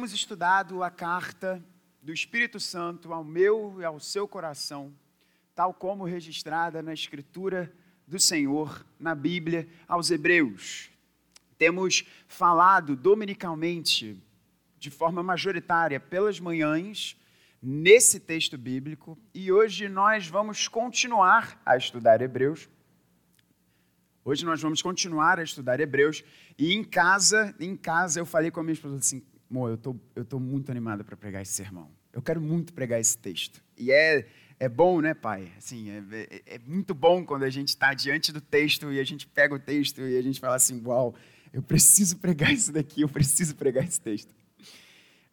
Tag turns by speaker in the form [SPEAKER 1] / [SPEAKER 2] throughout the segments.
[SPEAKER 1] Temos estudado a carta do Espírito Santo ao meu e ao seu coração, tal como registrada na Escritura do Senhor, na Bíblia, aos Hebreus. Temos falado dominicalmente, de forma majoritária, pelas manhãs, nesse texto bíblico, e hoje nós vamos continuar a estudar Hebreus. Hoje nós vamos continuar a estudar Hebreus, e em casa, em casa eu falei com a minha esposa assim, Amor, eu tô, eu tô muito animada para pregar esse sermão. Eu quero muito pregar esse texto. E é, é bom, né, pai? Assim, é, é, é muito bom quando a gente está diante do texto e a gente pega o texto e a gente fala assim, uau, eu preciso pregar isso daqui, eu preciso pregar esse texto.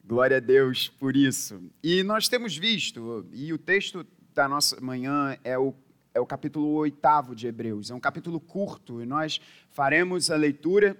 [SPEAKER 1] Glória a Deus por isso. E nós temos visto, e o texto da nossa manhã é o, é o capítulo oitavo de Hebreus. É um capítulo curto e nós faremos a leitura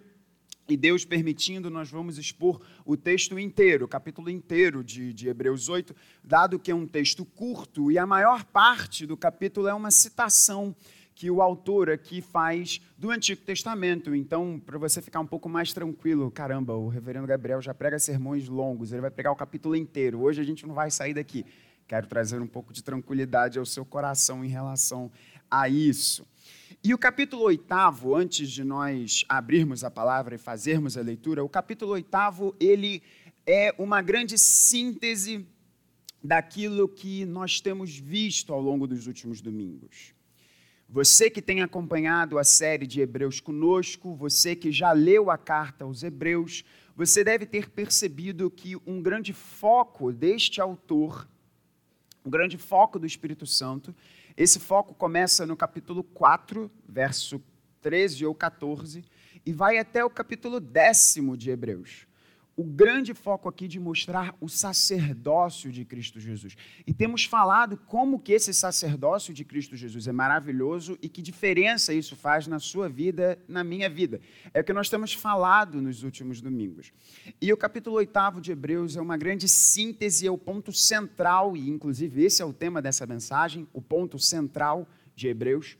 [SPEAKER 1] e Deus permitindo, nós vamos expor o texto inteiro, o capítulo inteiro de, de, Hebreus 8, dado que é um texto curto e a maior parte do capítulo é uma citação que o autor aqui faz do Antigo Testamento. Então, para você ficar um pouco mais tranquilo, caramba, o reverendo Gabriel já prega sermões longos, ele vai pregar o capítulo inteiro. Hoje a gente não vai sair daqui. Quero trazer um pouco de tranquilidade ao seu coração em relação a isso. E o capítulo oitavo, antes de nós abrirmos a palavra e fazermos a leitura, o capítulo oitavo, ele é uma grande síntese daquilo que nós temos visto ao longo dos últimos domingos. Você que tem acompanhado a série de Hebreus conosco, você que já leu a carta aos Hebreus, você deve ter percebido que um grande foco deste autor, um grande foco do Espírito Santo, esse foco começa no capítulo 4, verso 13 ou 14, e vai até o capítulo décimo de Hebreus o grande foco aqui de mostrar o sacerdócio de Cristo Jesus. E temos falado como que esse sacerdócio de Cristo Jesus é maravilhoso e que diferença isso faz na sua vida, na minha vida. É o que nós temos falado nos últimos domingos. E o capítulo 8 de Hebreus é uma grande síntese, é o ponto central, e inclusive esse é o tema dessa mensagem, o ponto central de Hebreus.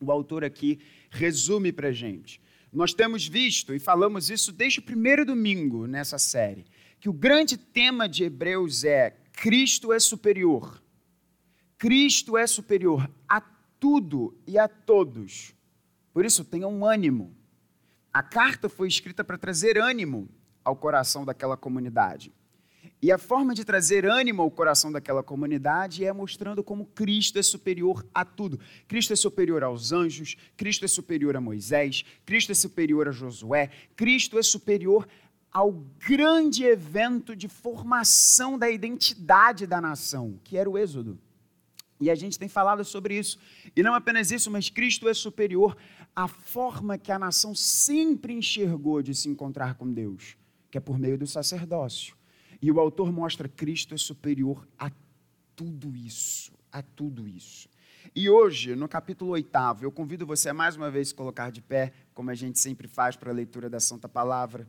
[SPEAKER 1] O autor aqui resume para gente nós temos visto, e falamos isso desde o primeiro domingo nessa série, que o grande tema de Hebreus é Cristo é superior. Cristo é superior a tudo e a todos. Por isso, tenham ânimo. A carta foi escrita para trazer ânimo ao coração daquela comunidade. E a forma de trazer ânimo ao coração daquela comunidade é mostrando como Cristo é superior a tudo. Cristo é superior aos anjos, Cristo é superior a Moisés, Cristo é superior a Josué, Cristo é superior ao grande evento de formação da identidade da nação, que era o Êxodo. E a gente tem falado sobre isso. E não apenas isso, mas Cristo é superior à forma que a nação sempre enxergou de se encontrar com Deus, que é por meio do sacerdócio. E o autor mostra Cristo é superior a tudo isso, a tudo isso. E hoje, no capítulo 8, eu convido você a mais uma vez se colocar de pé, como a gente sempre faz para a leitura da Santa Palavra.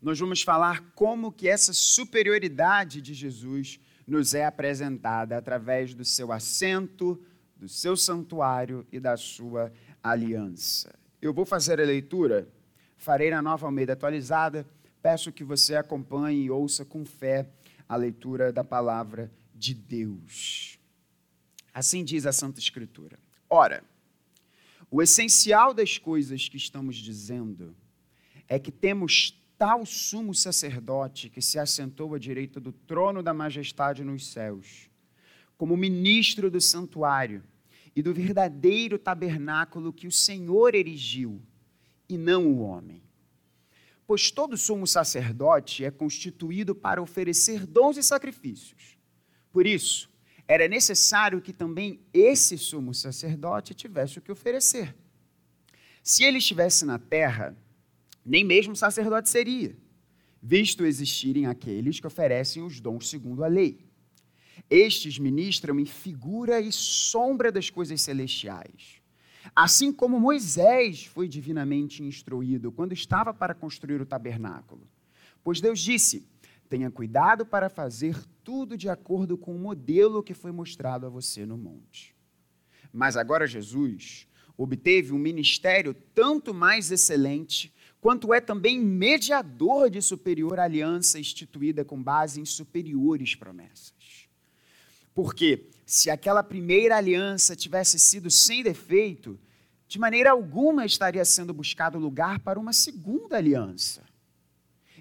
[SPEAKER 1] Nós vamos falar como que essa superioridade de Jesus nos é apresentada através do seu assento, do seu santuário e da sua aliança. Eu vou fazer a leitura, farei na nova Almeida atualizada, Peço que você acompanhe e ouça com fé a leitura da palavra de Deus. Assim diz a Santa Escritura. Ora, o essencial das coisas que estamos dizendo é que temos tal sumo sacerdote que se assentou à direita do trono da majestade nos céus, como ministro do santuário e do verdadeiro tabernáculo que o Senhor erigiu, e não o homem pois todo sumo sacerdote é constituído para oferecer dons e sacrifícios. Por isso, era necessário que também esse sumo sacerdote tivesse o que oferecer. Se ele estivesse na terra, nem mesmo sacerdote seria, visto existirem aqueles que oferecem os dons segundo a lei. Estes ministram em figura e sombra das coisas celestiais Assim como Moisés foi divinamente instruído quando estava para construir o tabernáculo. Pois Deus disse: tenha cuidado para fazer tudo de acordo com o modelo que foi mostrado a você no monte. Mas agora Jesus obteve um ministério tanto mais excelente quanto é também mediador de superior aliança instituída com base em superiores promessas. Porque se aquela primeira aliança tivesse sido sem defeito, de maneira alguma estaria sendo buscado lugar para uma segunda aliança.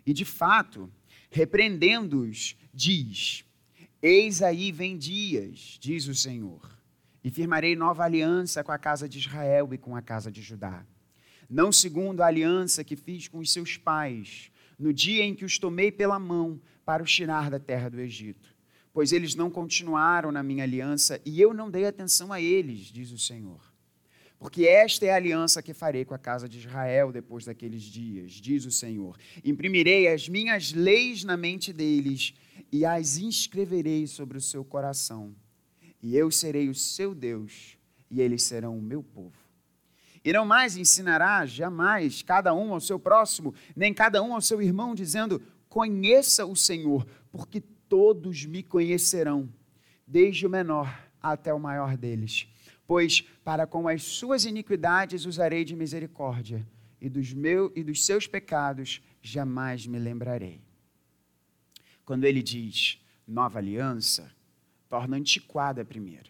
[SPEAKER 1] E de fato, repreendendo-os, diz: Eis aí vem dias, diz o Senhor, e firmarei nova aliança com a casa de Israel e com a casa de Judá não segundo a aliança que fiz com os seus pais, no dia em que os tomei pela mão para os tirar da terra do Egito. Pois eles não continuaram na minha aliança e eu não dei atenção a eles, diz o Senhor. Porque esta é a aliança que farei com a casa de Israel depois daqueles dias, diz o Senhor. Imprimirei as minhas leis na mente deles e as inscreverei sobre o seu coração. E eu serei o seu Deus e eles serão o meu povo. E não mais ensinará jamais cada um ao seu próximo, nem cada um ao seu irmão, dizendo: Conheça o Senhor, porque todos me conhecerão, desde o menor até o maior deles. Pois para com as suas iniquidades usarei de misericórdia, e dos, meus, e dos seus pecados jamais me lembrarei. Quando ele diz nova aliança, torna antiquada a primeira.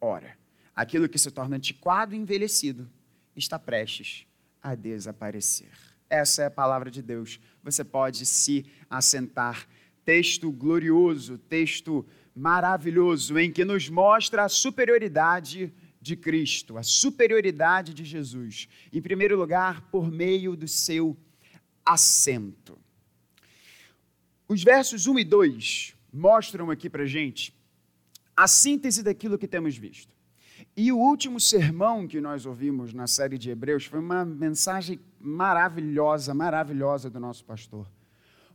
[SPEAKER 1] Ora, aquilo que se torna antiquado e envelhecido está prestes a desaparecer. Essa é a palavra de Deus. Você pode se assentar. Texto glorioso, texto maravilhoso, em que nos mostra a superioridade de Cristo, a superioridade de Jesus. Em primeiro lugar, por meio do seu assento. Os versos 1 e 2 mostram aqui para gente a síntese daquilo que temos visto. E o último sermão que nós ouvimos na série de Hebreus foi uma mensagem maravilhosa, maravilhosa do nosso pastor,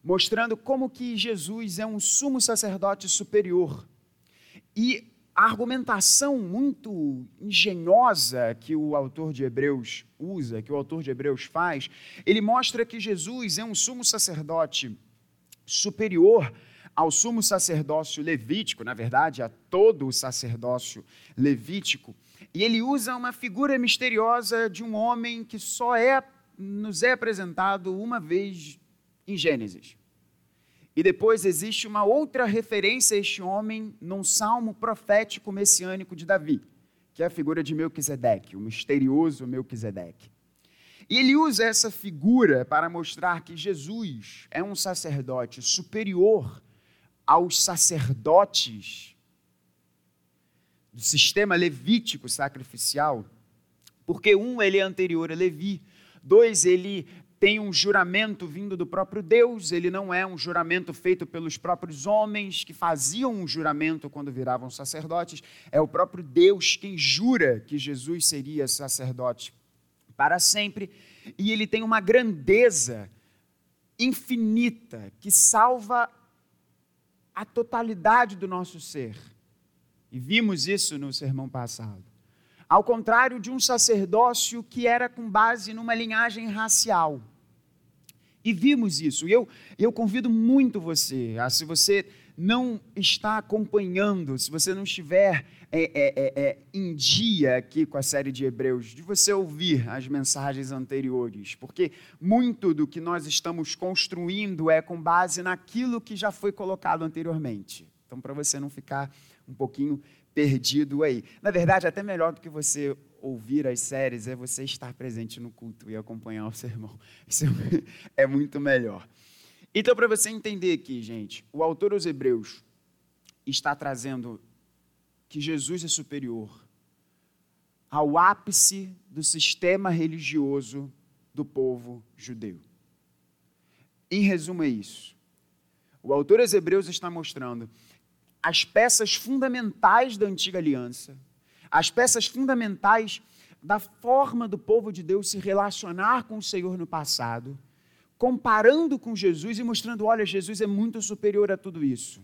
[SPEAKER 1] mostrando como que Jesus é um sumo sacerdote superior. E a argumentação muito engenhosa que o autor de Hebreus usa, que o autor de Hebreus faz, ele mostra que Jesus é um sumo sacerdote superior ao sumo sacerdócio levítico, na verdade, a todo o sacerdócio levítico, e ele usa uma figura misteriosa de um homem que só é nos é apresentado uma vez em Gênesis. E depois existe uma outra referência a este homem num salmo profético messiânico de Davi, que é a figura de Melquisedeque, o misterioso Melquisedeque. E ele usa essa figura para mostrar que Jesus é um sacerdote superior aos sacerdotes do sistema levítico sacrificial, porque um ele é anterior a Levi, dois ele tem um juramento vindo do próprio Deus, ele não é um juramento feito pelos próprios homens que faziam um juramento quando viravam sacerdotes, é o próprio Deus quem jura que Jesus seria sacerdote para sempre, e ele tem uma grandeza infinita que salva a totalidade do nosso ser. E vimos isso no sermão passado. Ao contrário de um sacerdócio que era com base numa linhagem racial. E vimos isso. E eu, eu convido muito você, a, se você não está acompanhando, se você não estiver é, é, é, é, em dia aqui com a série de Hebreus, de você ouvir as mensagens anteriores, porque muito do que nós estamos construindo é com base naquilo que já foi colocado anteriormente. Então, para você não ficar um pouquinho perdido aí. Na verdade, até melhor do que você ouvir as séries é você estar presente no culto e acompanhar o sermão. Isso é muito melhor. Então, para você entender aqui, gente, o autor aos Hebreus está trazendo que Jesus é superior ao ápice do sistema religioso do povo judeu. Em resumo, é isso. O autor aos Hebreus está mostrando as peças fundamentais da antiga aliança, as peças fundamentais da forma do povo de Deus se relacionar com o Senhor no passado comparando com Jesus e mostrando: olha, Jesus é muito superior a tudo isso.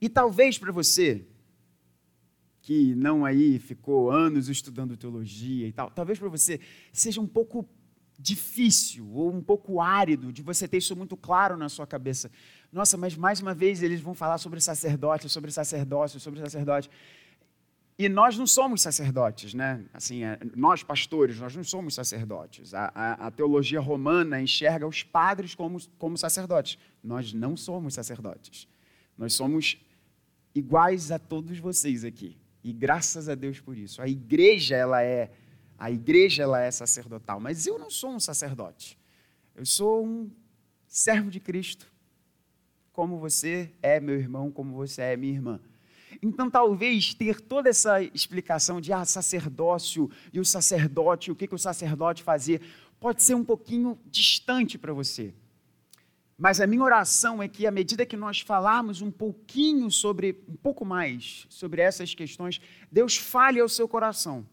[SPEAKER 1] E talvez para você, que não aí ficou anos estudando teologia e tal, talvez para você seja um pouco difícil ou um pouco árido de você ter isso muito claro na sua cabeça. Nossa, mas mais uma vez eles vão falar sobre sacerdote, sobre sacerdócio, sobre sacerdote. E nós não somos sacerdotes, né? Assim, é, nós pastores, nós não somos sacerdotes. A, a, a, teologia romana enxerga os padres como, como sacerdotes. Nós não somos sacerdotes. Nós somos iguais a todos vocês aqui. E graças a Deus por isso. A igreja, ela é a igreja ela é sacerdotal, mas eu não sou um sacerdote. Eu sou um servo de Cristo. Como você é meu irmão, como você é minha irmã. Então, talvez ter toda essa explicação de ah, sacerdócio e o sacerdote, o que, que o sacerdote fazia, pode ser um pouquinho distante para você. Mas a minha oração é que, à medida que nós falarmos um pouquinho sobre, um pouco mais sobre essas questões, Deus fale ao seu coração.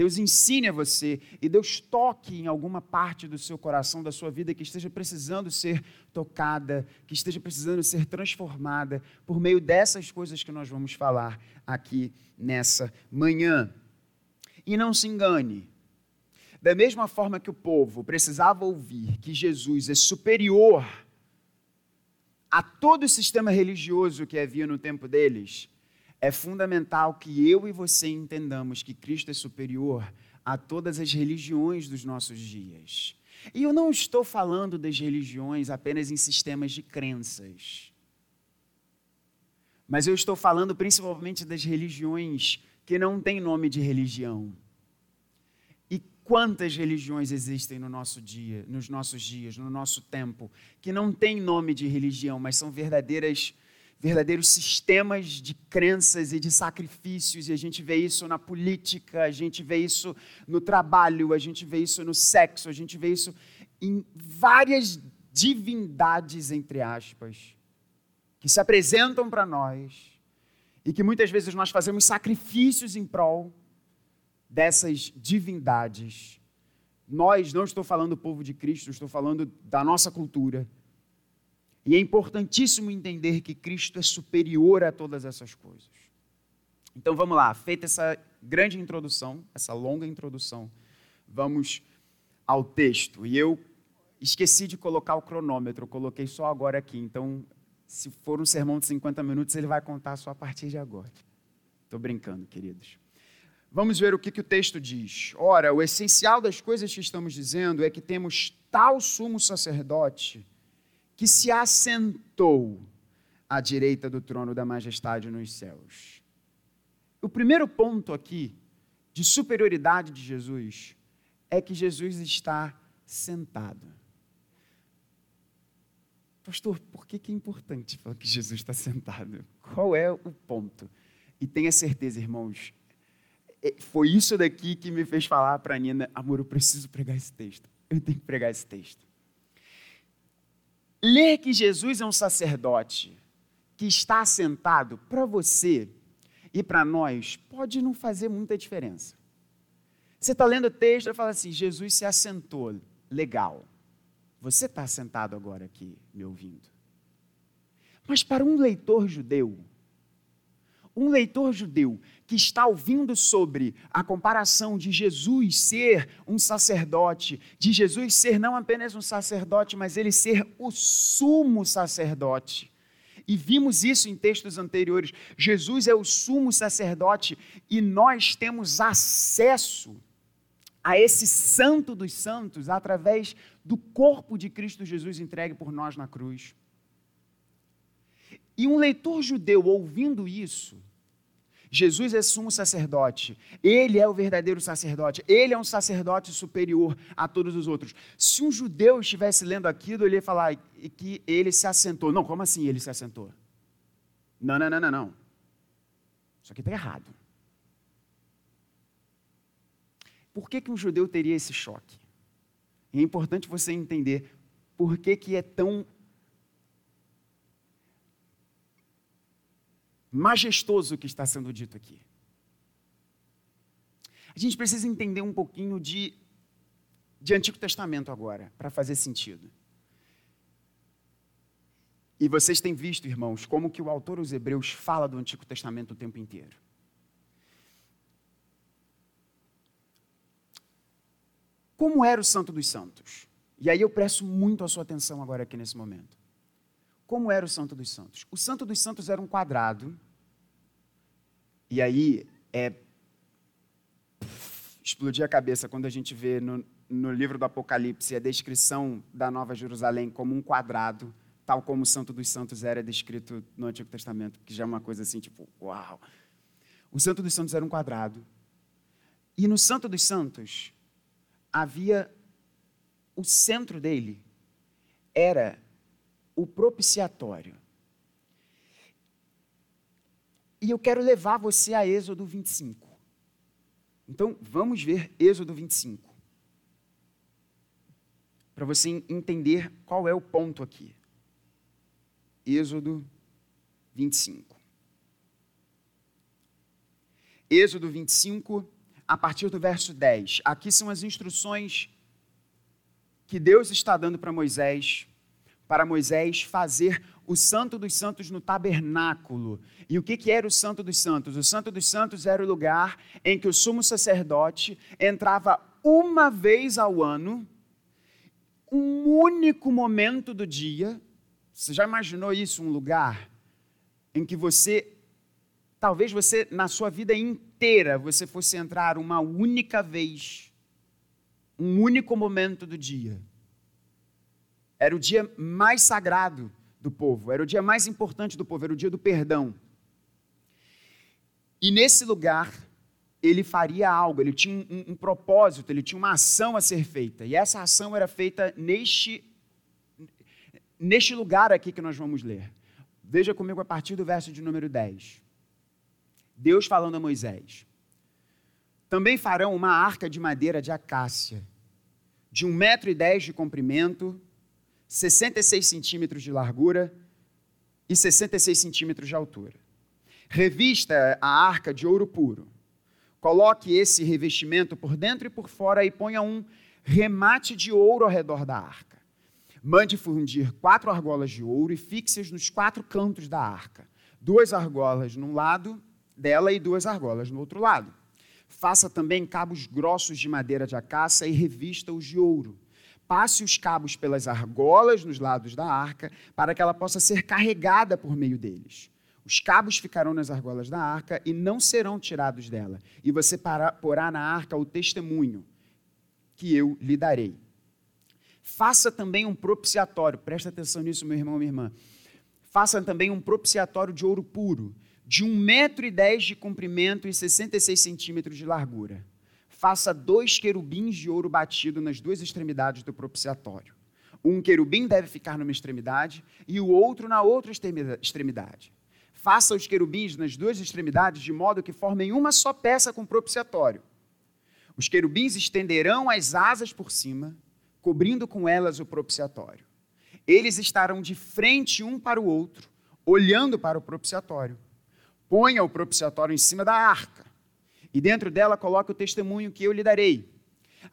[SPEAKER 1] Deus ensine a você e Deus toque em alguma parte do seu coração, da sua vida que esteja precisando ser tocada, que esteja precisando ser transformada por meio dessas coisas que nós vamos falar aqui nessa manhã. E não se engane, da mesma forma que o povo precisava ouvir que Jesus é superior a todo o sistema religioso que havia no tempo deles, é fundamental que eu e você entendamos que Cristo é superior a todas as religiões dos nossos dias. E eu não estou falando das religiões apenas em sistemas de crenças. Mas eu estou falando principalmente das religiões que não têm nome de religião. E quantas religiões existem no nosso dia, nos nossos dias, no nosso tempo, que não têm nome de religião, mas são verdadeiras verdadeiros sistemas de crenças e de sacrifícios, e a gente vê isso na política, a gente vê isso no trabalho, a gente vê isso no sexo, a gente vê isso em várias divindades, entre aspas, que se apresentam para nós e que muitas vezes nós fazemos sacrifícios em prol dessas divindades. Nós, não estou falando do povo de Cristo, estou falando da nossa cultura e é importantíssimo entender que Cristo é superior a todas essas coisas. Então vamos lá, feita essa grande introdução, essa longa introdução, vamos ao texto. E eu esqueci de colocar o cronômetro, coloquei só agora aqui. Então, se for um sermão de 50 minutos, ele vai contar só a partir de agora. Estou brincando, queridos. Vamos ver o que, que o texto diz. Ora, o essencial das coisas que estamos dizendo é que temos tal sumo sacerdote que se assentou à direita do trono da majestade nos céus. O primeiro ponto aqui de superioridade de Jesus é que Jesus está sentado. Pastor, por que, é importante falar que Jesus está sentado? Qual é o ponto? E tenha certeza, irmãos, é, foi isso daqui que me fez falar para a Nina: amor, eu preciso pregar esse texto. Eu tenho que pregar esse texto. Ler que Jesus é um sacerdote que está sentado para você e para nós pode não fazer muita diferença. Você está lendo o texto e fala assim: Jesus se assentou, legal. Você está sentado agora aqui me ouvindo. Mas para um leitor judeu, um leitor judeu que está ouvindo sobre a comparação de Jesus ser um sacerdote, de Jesus ser não apenas um sacerdote, mas ele ser o sumo sacerdote. E vimos isso em textos anteriores. Jesus é o sumo sacerdote e nós temos acesso a esse santo dos santos através do corpo de Cristo Jesus entregue por nós na cruz. E um leitor judeu ouvindo isso, Jesus é sumo sacerdote. Ele é o verdadeiro sacerdote. Ele é um sacerdote superior a todos os outros. Se um judeu estivesse lendo aquilo, ele ia falar que ele se assentou. Não, como assim ele se assentou? Não, não, não, não, não. Isso aqui está errado. Por que, que um judeu teria esse choque? é importante você entender por que, que é tão majestoso que está sendo dito aqui. A gente precisa entender um pouquinho de, de Antigo Testamento agora, para fazer sentido. E vocês têm visto, irmãos, como que o autor dos Hebreus fala do Antigo Testamento o tempo inteiro. Como era o Santo dos Santos? E aí eu presto muito a sua atenção agora aqui nesse momento. Como era o Santo dos Santos? O Santo dos Santos era um quadrado E aí, é. explodir a cabeça quando a gente vê no, no livro do Apocalipse a descrição da Nova Jerusalém como um quadrado, tal como o Santo dos Santos era descrito no Antigo Testamento, que já é uma coisa assim, tipo, uau. O Santo dos Santos era um quadrado. E no Santo dos Santos havia o centro dele era o propiciatório. E eu quero levar você a Êxodo 25. Então, vamos ver Êxodo 25 para você entender qual é o ponto aqui. Êxodo 25. Êxodo 25, a partir do verso 10. Aqui são as instruções que Deus está dando para Moisés, para Moisés fazer o Santo dos Santos no tabernáculo. E o que, que era o Santo dos Santos? O Santo dos Santos era o lugar em que o sumo sacerdote entrava uma vez ao ano um único momento do dia. Você já imaginou isso? Um lugar em que você, talvez você, na sua vida inteira, você fosse entrar uma única vez, um único momento do dia. Era o dia mais sagrado do povo, era o dia mais importante do povo, era o dia do perdão. E nesse lugar, ele faria algo, ele tinha um, um, propósito, ele tinha uma ação a ser feita. E essa ação era feita neste, neste lugar aqui que nós vamos ler. Veja comigo a partir do verso de número 10. Deus falando a Moisés: Também farão uma arca de madeira de acácia, de um metro e dez de comprimento, 66 centímetros de largura e 66 centímetros de altura. Revista a arca de ouro puro Coloque esse revestimento por dentro e por fora e ponha um remate de ouro ao redor da arca. Mande fundir quatro argolas de ouro e fixe-as nos quatro cantos da arca. Duas argolas num lado dela e duas argolas no outro lado. Faça também cabos grossos de madeira de acácia e revista-os de ouro. Passe os cabos pelas argolas nos lados da arca, para que ela possa ser carregada por meio deles. Os cabos ficarão nas argolas da arca e não serão tirados dela. E você porá na arca o testemunho que eu lhe darei. Faça também um propiciatório, presta atenção nisso, meu irmão, minha irmã. Faça também um propiciatório de ouro puro, de 1,10 metro e dez de comprimento e 66 centímetros de largura. Faça dois querubins de ouro batido nas duas extremidades do propiciatório. Um querubim deve ficar numa extremidade e o outro na outra extremidade. Faça os querubins nas duas extremidades de modo que formem uma só peça com propiciatório. Os querubins estenderão as asas por cima, cobrindo com elas o propiciatório. Eles estarão de frente um para o outro, olhando para o propiciatório. Ponha o propiciatório em cima da arca, e dentro dela coloque o testemunho que eu lhe darei.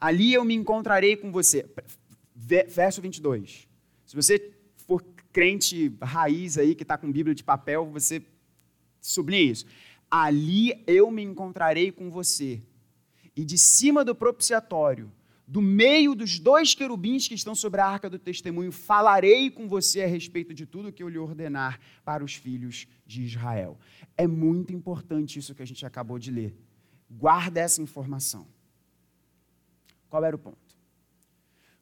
[SPEAKER 1] Ali eu me encontrarei com você. Verso 22. Se você for crente raiz aí que está com Bíblia de papel, você sublinha isso. Ali eu me encontrarei com você. E de cima do propiciatório, do meio dos dois querubins que estão sobre a arca do testemunho, falarei com você a respeito de tudo que eu lhe ordenar para os filhos de Israel. É muito importante isso que a gente acabou de ler. Guarda essa informação. Qual era o ponto?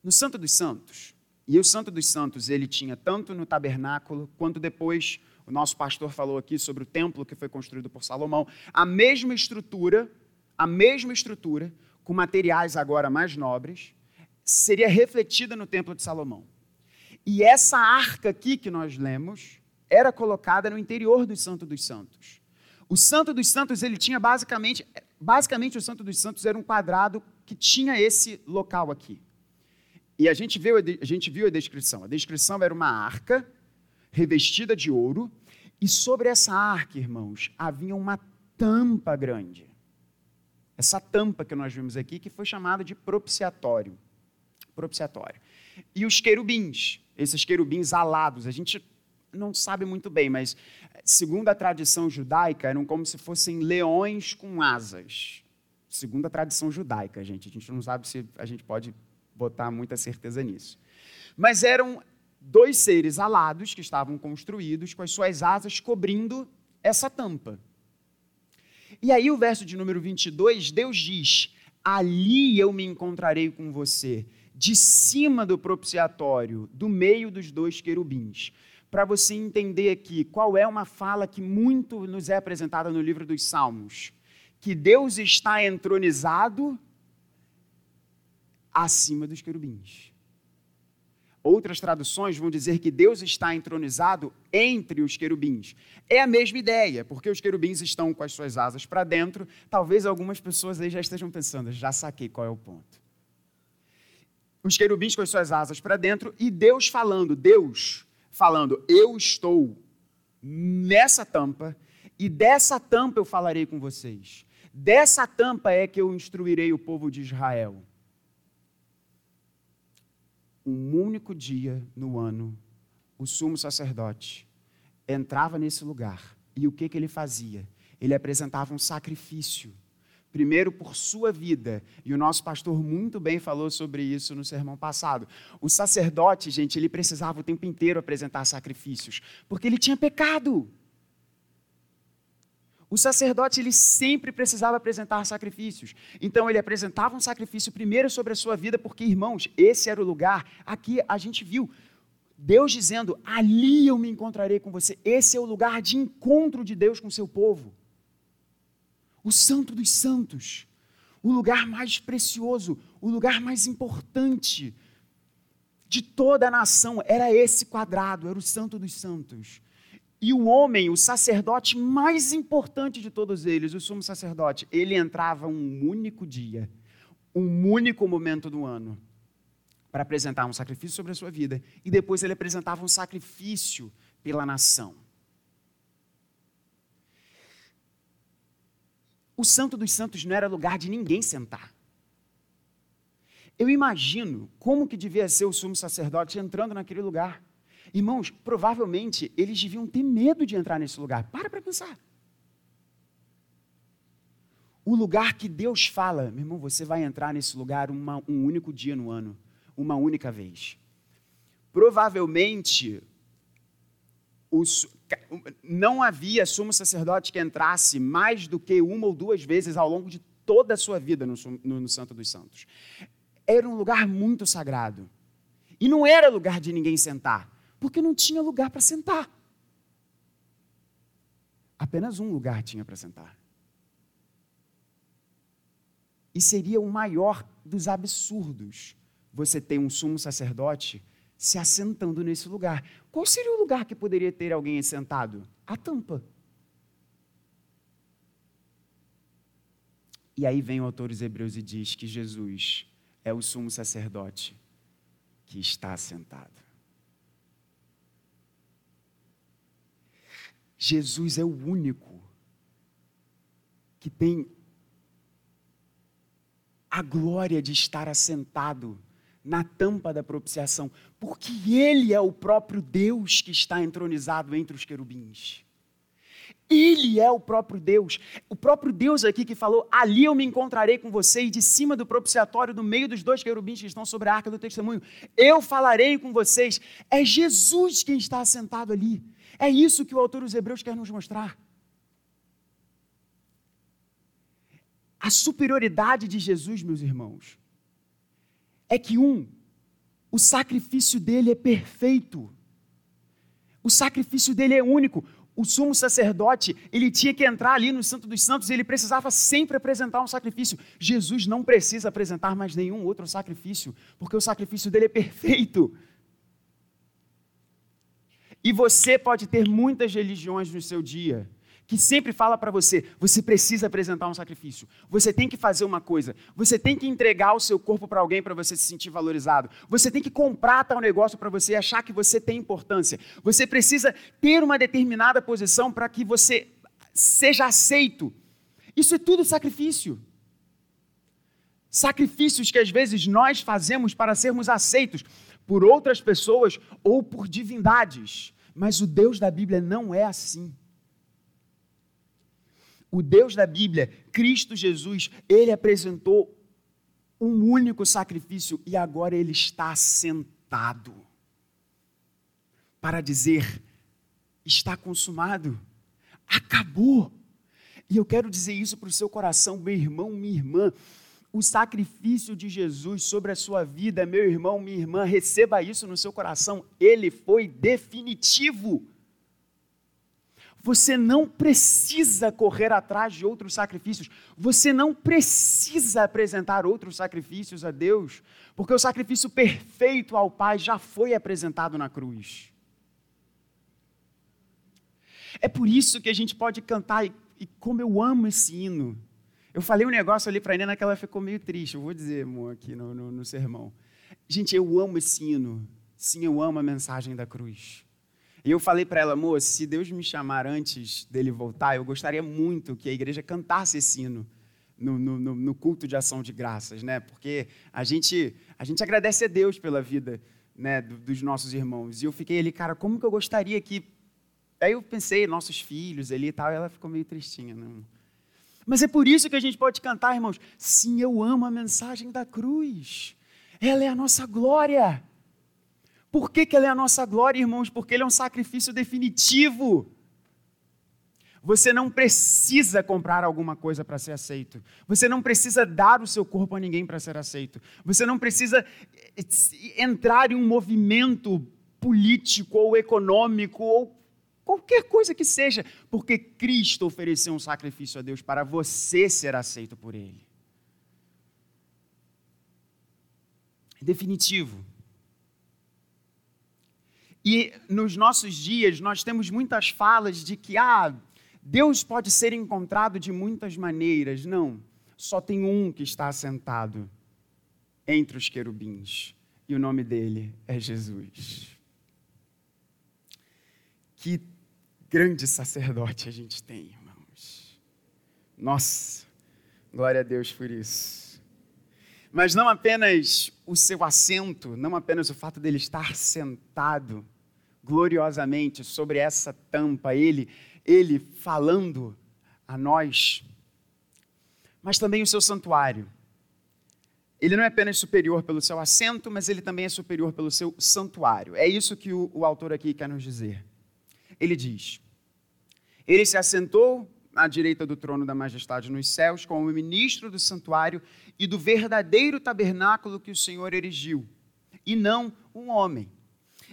[SPEAKER 1] No Santo dos Santos, e o Santo dos Santos, ele tinha tanto no tabernáculo, quanto depois o nosso pastor falou aqui sobre o templo que foi construído por Salomão, a mesma estrutura, a mesma estrutura, com materiais agora mais nobres, seria refletida no templo de Salomão. E essa arca aqui que nós lemos era colocada no interior do Santo dos Santos. O Santo dos Santos, ele tinha basicamente, basicamente o Santo dos Santos era um quadrado que tinha esse local aqui. E a gente, viu, a gente viu a descrição. A descrição era uma arca revestida de ouro, e sobre essa arca, irmãos, havia uma tampa grande. Essa tampa que nós vimos aqui, que foi chamada de propiciatório. Propiciatório. E os querubins, esses querubins alados, a gente não sabe muito bem, mas segundo a tradição judaica, eram como se fossem leões com asas. Segundo a tradição judaica, gente. A gente não sabe se a gente pode botar muita certeza nisso. Mas eram dois seres alados que estavam construídos com as suas asas cobrindo essa tampa. E aí, o verso de número 22, Deus diz: Ali eu me encontrarei com você, de cima do propiciatório, do meio dos dois querubins. Para você entender aqui qual é uma fala que muito nos é apresentada no livro dos Salmos: que Deus está entronizado acima dos querubins. Outras traduções vão dizer que Deus está entronizado entre os querubins. É a mesma ideia, porque os querubins estão com as suas asas para dentro. Talvez algumas pessoas aí já estejam pensando, já saquei qual é o ponto. Os querubins com as suas asas para dentro e Deus falando, Deus falando, eu estou nessa tampa e dessa tampa eu falarei com vocês. Dessa tampa é que eu instruirei o povo de Israel um único dia no ano, o sumo sacerdote entrava nesse lugar e o que, que ele fazia? Ele apresentava um sacrifício, primeiro por sua vida, e o nosso pastor muito bem falou sobre isso no sermão passado. O sacerdote, gente, ele precisava o tempo inteiro apresentar sacrifícios, porque ele tinha pecado. O sacerdote ele sempre precisava apresentar sacrifícios. Então ele apresentava um sacrifício primeiro sobre a sua vida, porque irmãos, esse era o lugar. Aqui a gente viu Deus dizendo: "Ali eu me encontrarei com você". Esse é o lugar de encontro de Deus com seu povo. O santo dos santos, o lugar mais precioso, o lugar mais importante de toda a nação era esse quadrado, era o santo dos santos. E o homem, o sacerdote mais importante de todos eles, o sumo sacerdote, ele entrava um único dia, um único momento do ano, para apresentar um sacrifício sobre a sua vida, e depois ele apresentava um sacrifício pela nação. O Santo dos Santos não era lugar de ninguém sentar. Eu imagino como que devia ser o sumo sacerdote entrando naquele lugar. Irmãos, provavelmente eles deviam ter medo de entrar nesse lugar. Para para pensar. O lugar que Deus fala, meu irmão, você vai entrar nesse lugar uma, um único dia no ano, uma única vez. Provavelmente, os, não havia sumo sacerdote que entrasse mais do que uma ou duas vezes ao longo de toda a sua vida no, no, no Santo dos Santos. Era um lugar muito sagrado. E não era lugar de ninguém sentar porque não tinha lugar para sentar. Apenas um lugar tinha para sentar. E seria o maior dos absurdos você ter um sumo sacerdote se assentando nesse lugar. Qual seria o lugar que poderia ter alguém sentado? A tampa. E aí vem o autor dos Hebreus e diz que Jesus é o sumo sacerdote que está sentado. Jesus é o único que tem a glória de estar assentado na tampa da propiciação, porque Ele é o próprio Deus que está entronizado entre os querubins. Ele é o próprio Deus. O próprio Deus aqui que falou: Ali eu me encontrarei com você, e de cima do propiciatório, no meio dos dois querubins que estão sobre a arca do testemunho, eu falarei com vocês. É Jesus quem está assentado ali. É isso que o autor dos Hebreus quer nos mostrar. A superioridade de Jesus, meus irmãos, é que, um, o sacrifício dele é perfeito. O sacrifício dele é único. O sumo sacerdote, ele tinha que entrar ali no Santo dos Santos e ele precisava sempre apresentar um sacrifício. Jesus não precisa apresentar mais nenhum outro sacrifício, porque o sacrifício dele é perfeito. E você pode ter muitas religiões no seu dia que sempre fala para você, você precisa apresentar um sacrifício. Você tem que fazer uma coisa. Você tem que entregar o seu corpo para alguém para você se sentir valorizado. Você tem que comprar tal negócio para você achar que você tem importância. Você precisa ter uma determinada posição para que você seja aceito. Isso é tudo sacrifício. Sacrifícios que às vezes nós fazemos para sermos aceitos por outras pessoas ou por divindades. Mas o Deus da Bíblia não é assim. O Deus da Bíblia, Cristo Jesus, ele apresentou um único sacrifício e agora ele está sentado para dizer: está consumado, acabou. E eu quero dizer isso para o seu coração, meu irmão, minha irmã. O sacrifício de Jesus sobre a sua vida, meu irmão, minha irmã, receba isso no seu coração, ele foi definitivo. Você não precisa correr atrás de outros sacrifícios. Você não precisa apresentar outros sacrifícios a Deus, porque o sacrifício perfeito ao Pai já foi apresentado na cruz. É por isso que a gente pode cantar, e, e como eu amo esse hino. Eu falei um negócio ali para a Nena que ela ficou meio triste, eu vou dizer, amor, aqui no, no, no sermão. Gente, eu amo esse hino. Sim, eu amo a mensagem da cruz. E eu falei para ela, amor, se Deus me chamar antes dele voltar, eu gostaria muito que a igreja cantasse esse hino no, no, no culto de ação de graças, né? Porque a gente, a gente agradece a Deus pela vida né, dos nossos irmãos. E eu fiquei ali, cara, como que eu gostaria que. Aí eu pensei, nossos filhos ali e tal, e ela ficou meio tristinha, né? Mas é por isso que a gente pode cantar, irmãos. Sim, eu amo a mensagem da cruz. Ela é a nossa glória. Por que, que ela é a nossa glória, irmãos? Porque ele é um sacrifício definitivo. Você não precisa comprar alguma coisa para ser aceito. Você não precisa dar o seu corpo a ninguém para ser aceito. Você não precisa eh, entrar em um movimento político ou econômico ou qualquer coisa que seja, porque Cristo ofereceu um sacrifício a Deus para você ser aceito por Ele. Definitivo. E nos nossos dias nós temos muitas falas de que ah, Deus pode ser encontrado de muitas maneiras. Não, só tem um que está assentado entre os querubins, e o nome dele é Jesus. Que grande sacerdote a gente tem, irmãos. Nossa, glória a Deus por isso. Mas não apenas o seu assento, não apenas o fato dele estar sentado, gloriosamente sobre essa tampa, ele, ele falando a nós, mas também o seu santuário. Ele não é apenas superior pelo seu assento, mas ele também é superior pelo seu santuário. É isso que o, o autor aqui quer nos dizer. Ele diz: Ele se assentou à direita do trono da majestade nos céus, como ministro do santuário e do verdadeiro tabernáculo que o Senhor erigiu, e não um homem.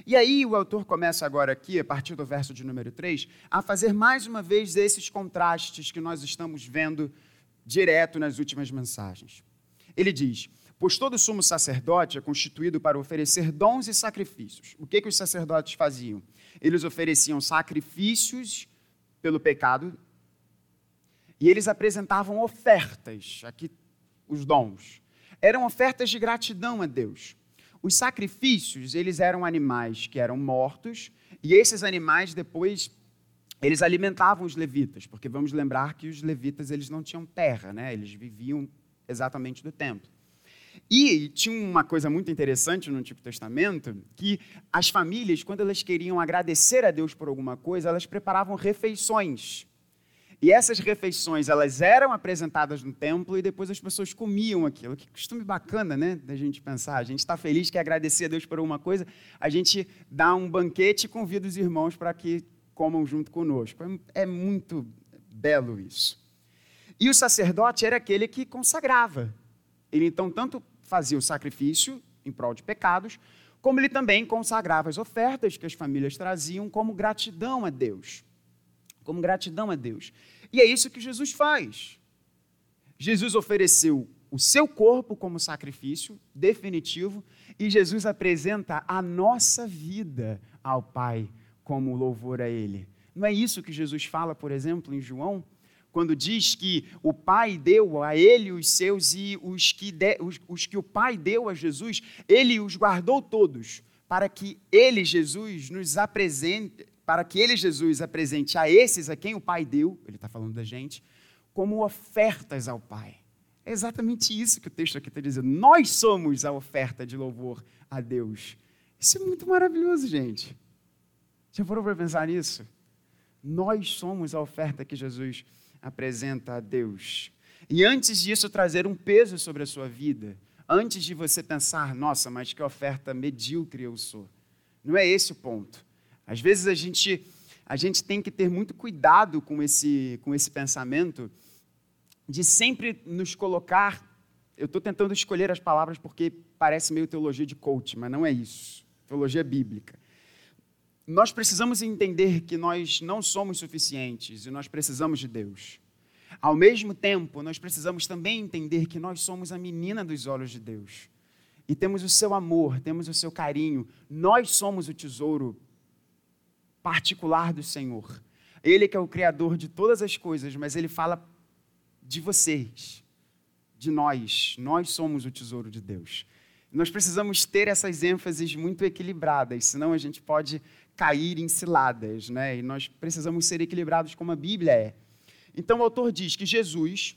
[SPEAKER 1] E aí o autor começa agora aqui, a partir do verso de número 3, a fazer mais uma vez esses contrastes que nós estamos vendo direto nas últimas mensagens. Ele diz: Pois todo sumo sacerdote é constituído para oferecer dons e sacrifícios. O que, que os sacerdotes faziam? Eles ofereciam sacrifícios pelo pecado e eles apresentavam ofertas, aqui os dons. Eram ofertas de gratidão a Deus. Os sacrifícios, eles eram animais que eram mortos, e esses animais depois eles alimentavam os levitas, porque vamos lembrar que os levitas eles não tinham terra, né? Eles viviam exatamente do templo. E tinha uma coisa muito interessante no Antigo Testamento, que as famílias, quando elas queriam agradecer a Deus por alguma coisa, elas preparavam refeições. E essas refeições, elas eram apresentadas no templo e depois as pessoas comiam aquilo. Que costume bacana, né, da gente pensar. A gente está feliz, quer agradecer a Deus por alguma coisa, a gente dá um banquete e convida os irmãos para que comam junto conosco. É, é muito belo isso. E o sacerdote era aquele que consagrava. Ele então tanto fazia o sacrifício em prol de pecados, como ele também consagrava as ofertas que as famílias traziam como gratidão a Deus como gratidão a Deus. E é isso que Jesus faz. Jesus ofereceu o seu corpo como sacrifício definitivo e Jesus apresenta a nossa vida ao Pai como louvor a Ele. Não é isso que Jesus fala, por exemplo, em João, quando diz que o Pai deu a Ele os seus e os que, de, os, os que o Pai deu a Jesus, Ele os guardou todos, para que Ele, Jesus, nos apresente, para que ele, Jesus, apresente a esses a quem o Pai deu, ele está falando da gente, como ofertas ao Pai. É exatamente isso que o texto aqui está dizendo. Nós somos a oferta de louvor a Deus. Isso é muito maravilhoso, gente. Já foram para pensar nisso? Nós somos a oferta que Jesus apresenta a Deus. E antes disso, trazer um peso sobre a sua vida. Antes de você pensar, nossa, mas que oferta medíocre eu sou. Não é esse o ponto. Às vezes a gente a gente tem que ter muito cuidado com esse, com esse pensamento de sempre nos colocar. Eu estou tentando escolher as palavras porque parece meio teologia de coach, mas não é isso. Teologia bíblica. Nós precisamos entender que nós não somos suficientes e nós precisamos de Deus. Ao mesmo tempo, nós precisamos também entender que nós somos a menina dos olhos de Deus. E temos o seu amor, temos o seu carinho. Nós somos o tesouro particular do Senhor. Ele que é o criador de todas as coisas, mas ele fala de vocês, de nós. Nós somos o tesouro de Deus. Nós precisamos ter essas ênfases muito equilibradas, senão a gente pode cair em ciladas, né? E nós precisamos ser equilibrados como a Bíblia é. Então o autor diz que Jesus,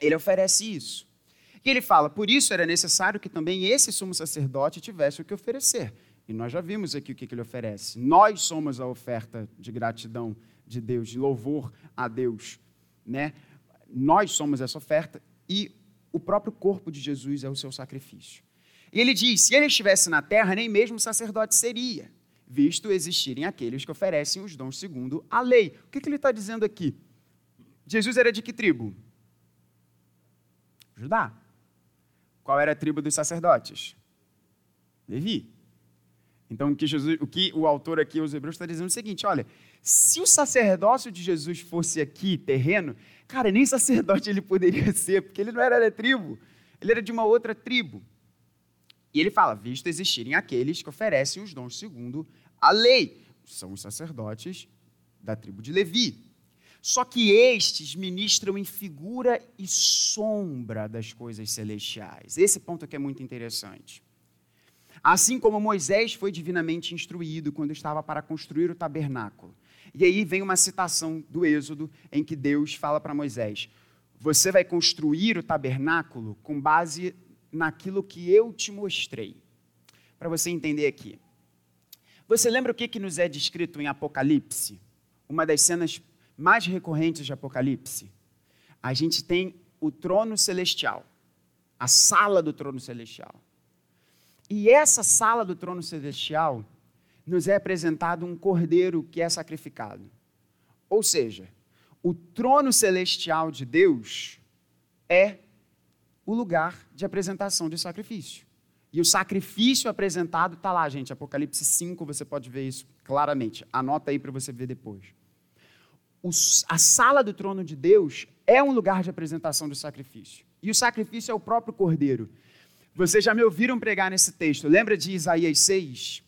[SPEAKER 1] ele oferece isso. E ele fala, por isso era necessário que também esse sumo sacerdote tivesse o que oferecer. E nós já vimos aqui o que ele oferece. Nós somos a oferta de gratidão de Deus, de louvor a Deus, né? Nós somos essa oferta e o próprio corpo de Jesus é o seu sacrifício. E ele diz: se ele estivesse na terra, nem mesmo sacerdote seria, visto existirem aqueles que oferecem os dons segundo a lei. O que, que ele está dizendo aqui? Jesus era de que tribo? Judá. Qual era a tribo dos sacerdotes? Levi. Então, o que, Jesus, o que o autor aqui, os Hebreus, está dizendo é o seguinte: olha, se o sacerdócio de Jesus fosse aqui, terreno, cara, nem sacerdote ele poderia ser, porque ele não era da tribo, ele era de uma outra tribo. E ele fala: visto existirem aqueles que oferecem os dons segundo a lei, são os sacerdotes da tribo de Levi. Só que estes ministram em figura e sombra das coisas celestiais. Esse ponto aqui é muito interessante. Assim como Moisés foi divinamente instruído quando estava para construir o tabernáculo. E aí vem uma citação do Êxodo em que Deus fala para Moisés: Você vai construir o tabernáculo com base naquilo que eu te mostrei. Para você entender aqui. Você lembra o que, que nos é descrito em Apocalipse? Uma das cenas mais recorrentes de Apocalipse, a gente tem o trono celestial, a sala do trono celestial. E essa sala do trono celestial nos é apresentado um cordeiro que é sacrificado. Ou seja, o trono celestial de Deus é o lugar de apresentação de sacrifício. E o sacrifício apresentado está lá, gente. Apocalipse 5, você pode ver isso claramente. Anota aí para você ver depois a sala do trono de Deus é um lugar de apresentação do sacrifício. E o sacrifício é o próprio cordeiro. Vocês já me ouviram pregar nesse texto. Lembra de Isaías 6?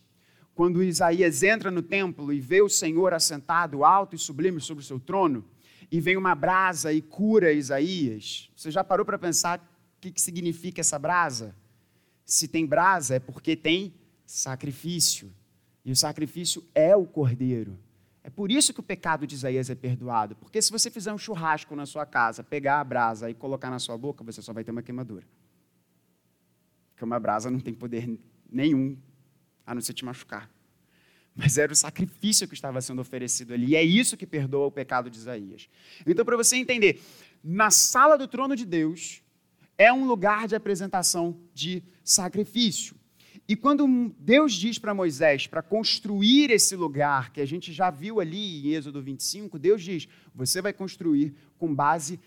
[SPEAKER 1] Quando Isaías entra no templo e vê o Senhor assentado alto e sublime sobre o seu trono, e vem uma brasa e cura Isaías. Você já parou para pensar o que, que significa essa brasa? Se tem brasa, é porque tem sacrifício. E o sacrifício é o cordeiro. É por isso que o pecado de Isaías é perdoado. Porque se você fizer um churrasco na sua casa, pegar a brasa e colocar na sua boca, você só vai ter uma queimadura. Porque uma brasa não tem poder nenhum a não ser te machucar. Mas era o sacrifício que estava sendo oferecido ali. E é isso que perdoa o pecado de Isaías. Então, para você entender, na sala do trono de Deus é um lugar de apresentação de sacrifício. E quando Deus diz para Moisés para construir esse lugar, que a gente já viu ali em Êxodo 25, Deus diz: você vai construir com base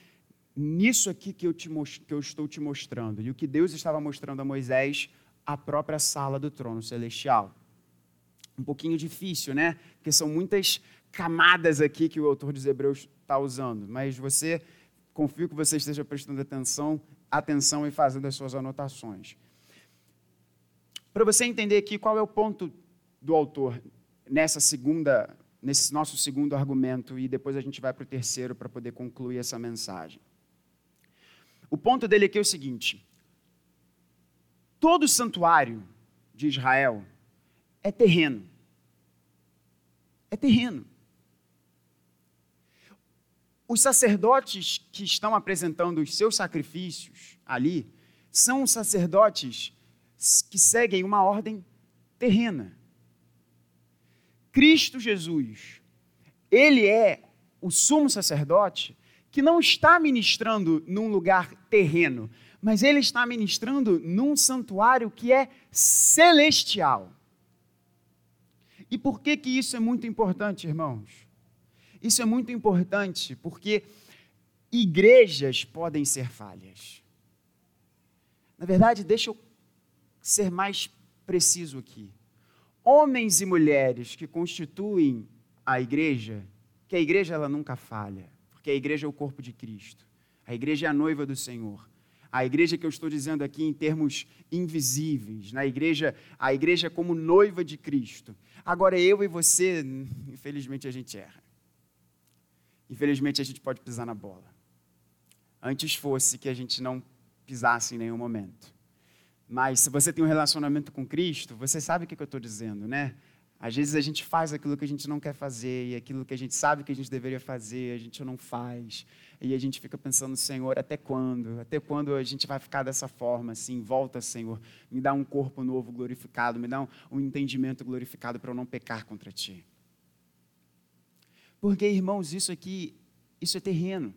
[SPEAKER 1] nisso aqui que eu, te, que eu estou te mostrando. E o que Deus estava mostrando a Moisés, a própria sala do trono celestial. Um pouquinho difícil, né? Porque são muitas camadas aqui que o autor dos Hebreus está usando. Mas você, confio que você esteja prestando atenção, atenção e fazendo as suas anotações. Para você entender aqui qual é o ponto do autor nessa segunda, nesse nosso segundo argumento, e depois a gente vai para o terceiro para poder concluir essa mensagem. O ponto dele aqui é o seguinte: todo santuário de Israel é terreno. É terreno. Os sacerdotes que estão apresentando os seus sacrifícios ali são sacerdotes que seguem uma ordem terrena. Cristo Jesus, ele é o sumo sacerdote que não está ministrando num lugar terreno, mas ele está ministrando num santuário que é celestial. E por que que isso é muito importante, irmãos? Isso é muito importante porque igrejas podem ser falhas. Na verdade, deixa eu ser mais preciso aqui. Homens e mulheres que constituem a igreja, que a igreja ela nunca falha, porque a igreja é o corpo de Cristo. A igreja é a noiva do Senhor. A igreja que eu estou dizendo aqui em termos invisíveis, na igreja, a igreja como noiva de Cristo. Agora eu e você, infelizmente a gente erra. Infelizmente a gente pode pisar na bola. Antes fosse que a gente não pisasse em nenhum momento. Mas se você tem um relacionamento com Cristo, você sabe o que eu estou dizendo, né? Às vezes a gente faz aquilo que a gente não quer fazer, e aquilo que a gente sabe que a gente deveria fazer, a gente não faz. E a gente fica pensando, Senhor, até quando? Até quando a gente vai ficar dessa forma, assim? Volta, Senhor, me dá um corpo novo glorificado, me dá um, um entendimento glorificado para eu não pecar contra Ti. Porque, irmãos, isso aqui, isso é terreno.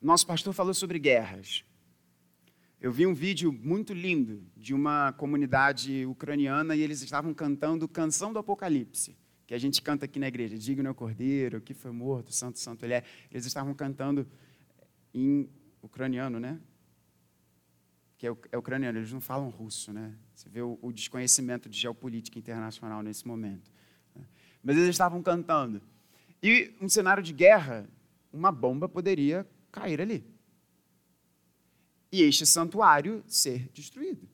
[SPEAKER 1] Nosso pastor falou sobre guerras. Eu vi um vídeo muito lindo de uma comunidade ucraniana e eles estavam cantando Canção do Apocalipse que a gente canta aqui na igreja, digno é o Cordeiro, que foi morto, santo, santo ele é. Eles estavam cantando em ucraniano, né? Que é, é ucraniano, eles não falam russo, né? Você vê o, o desconhecimento de geopolítica internacional nesse momento. Né? Mas eles estavam cantando. E um cenário de guerra, uma bomba poderia cair ali. E este santuário ser destruído.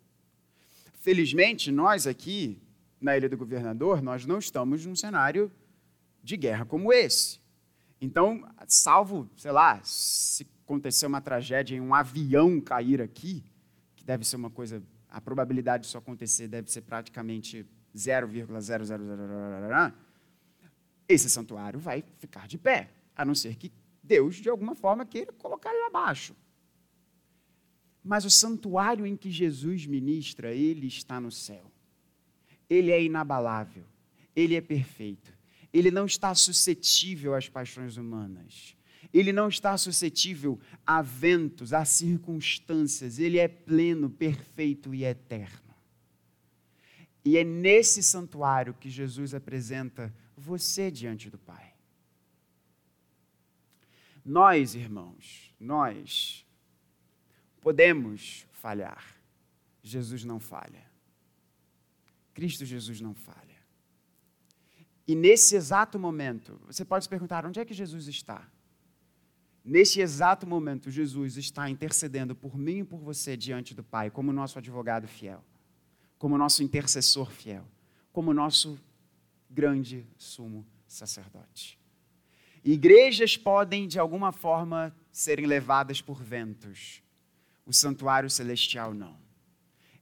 [SPEAKER 1] Felizmente, nós aqui na Ilha do Governador, nós não estamos num cenário de guerra como esse. Então, salvo, sei lá, se acontecer uma tragédia em um avião cair aqui, que deve ser uma coisa, a probabilidade disso acontecer deve ser praticamente 0,000, esse santuário vai ficar de pé, a não ser que Deus, de alguma forma, queira colocar ele abaixo. Mas o santuário em que Jesus ministra, ele está no céu. Ele é inabalável, ele é perfeito, ele não está suscetível às paixões humanas, ele não está suscetível a ventos, a circunstâncias, ele é pleno, perfeito e eterno. E é nesse santuário que Jesus apresenta você diante do Pai. Nós, irmãos, nós podemos falhar. Jesus não falha. Cristo Jesus não falha. E nesse exato momento, você pode se perguntar: onde é que Jesus está? Nesse exato momento, Jesus está intercedendo por mim e por você diante do Pai, como nosso advogado fiel, como nosso intercessor fiel, como nosso grande sumo sacerdote. Igrejas podem, de alguma forma, serem levadas por ventos, o santuário celestial não